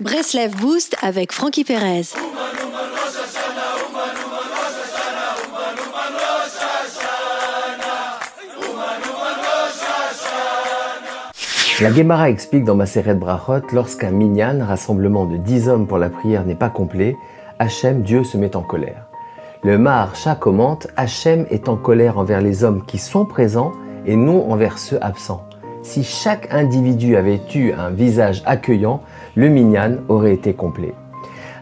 Breslev Boost avec Frankie Perez. La Gemara explique dans Maseret Brachot, lorsqu'un minyan, rassemblement de dix hommes pour la prière, n'est pas complet, Hachem, Dieu, se met en colère. Le Maharsha commente, Hachem est en colère envers les hommes qui sont présents et non envers ceux absents. Si chaque individu avait eu un visage accueillant, le minyan aurait été complet.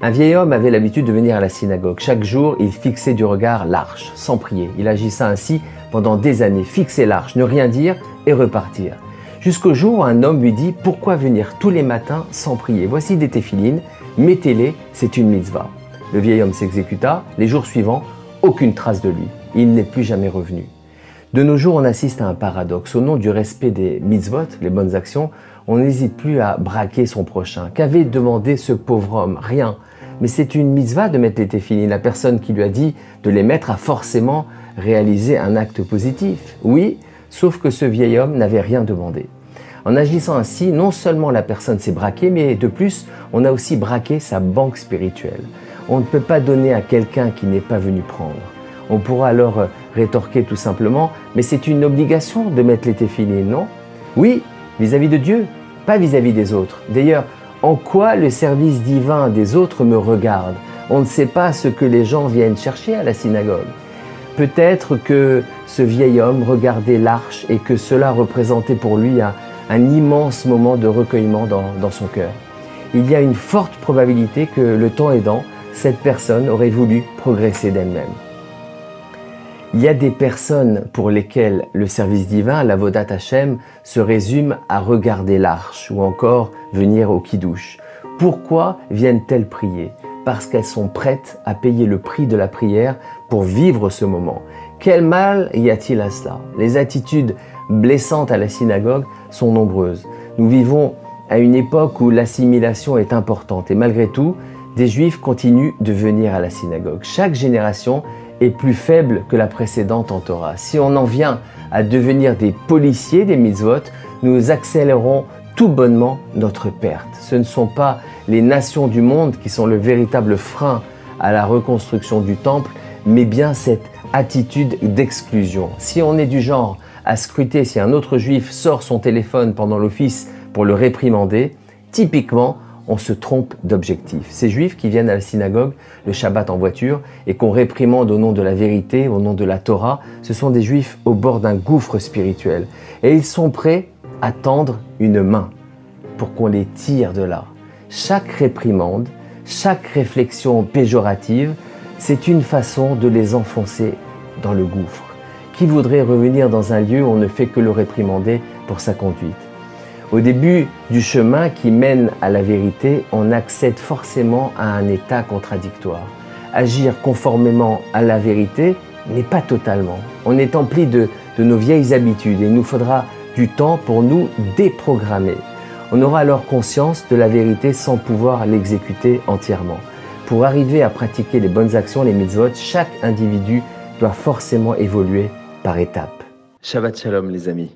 Un vieil homme avait l'habitude de venir à la synagogue. Chaque jour, il fixait du regard l'arche, sans prier. Il agissait ainsi pendant des années, fixer l'arche, ne rien dire et repartir. Jusqu'au jour où un homme lui dit Pourquoi venir tous les matins sans prier? Voici des téphilines, mettez-les, c'est une mitzvah. Le vieil homme s'exécuta. Les jours suivants, aucune trace de lui. Il n'est plus jamais revenu. De nos jours, on assiste à un paradoxe. Au nom du respect des mitzvot, les bonnes actions, on n'hésite plus à braquer son prochain. Qu'avait demandé ce pauvre homme Rien. Mais c'est une mitzvah de mettre les téphilines. La personne qui lui a dit de les mettre a forcément réalisé un acte positif. Oui, sauf que ce vieil homme n'avait rien demandé. En agissant ainsi, non seulement la personne s'est braquée, mais de plus, on a aussi braqué sa banque spirituelle. On ne peut pas donner à quelqu'un qui n'est pas venu prendre. On pourra alors rétorquer tout simplement, mais c'est une obligation de mettre les téphilines, non? Oui, vis-à-vis de Dieu, pas vis-à-vis des autres. D'ailleurs, en quoi le service divin des autres me regarde? On ne sait pas ce que les gens viennent chercher à la synagogue. Peut-être que ce vieil homme regardait l'arche et que cela représentait pour lui un, immense moment de recueillement dans, dans son cœur. Il y a une forte probabilité que le temps aidant, cette personne aurait voulu progresser d'elle-même. Il y a des personnes pour lesquelles le service divin, la Vodat Hashem, se résume à regarder l'arche ou encore venir au kidouche. Pourquoi viennent-elles prier? Parce qu'elles sont prêtes à payer le prix de la prière pour vivre ce moment. Quel mal y a-t-il à cela? Les attitudes blessantes à la synagogue sont nombreuses. Nous vivons à une époque où l'assimilation est importante et malgré tout, des juifs continuent de venir à la synagogue. Chaque génération est plus faible que la précédente en Torah. Si on en vient à devenir des policiers des mitzvot, nous accélérons tout bonnement notre perte. Ce ne sont pas les nations du monde qui sont le véritable frein à la reconstruction du temple, mais bien cette attitude d'exclusion. Si on est du genre à scruter si un autre juif sort son téléphone pendant l'office pour le réprimander, typiquement, on se trompe d'objectif. Ces juifs qui viennent à la synagogue le Shabbat en voiture et qu'on réprimande au nom de la vérité, au nom de la Torah, ce sont des juifs au bord d'un gouffre spirituel. Et ils sont prêts à tendre une main pour qu'on les tire de là. Chaque réprimande, chaque réflexion péjorative, c'est une façon de les enfoncer dans le gouffre. Qui voudrait revenir dans un lieu où on ne fait que le réprimander pour sa conduite? Au début du chemin qui mène à la vérité, on accède forcément à un état contradictoire. Agir conformément à la vérité n'est pas totalement. On est empli de, nos vieilles habitudes et il nous faudra du temps pour nous déprogrammer. On aura alors conscience de la vérité sans pouvoir l'exécuter entièrement. Pour arriver à pratiquer les bonnes actions, les mitzvot, chaque individu doit forcément évoluer par étapes. Shabbat Shalom les amis.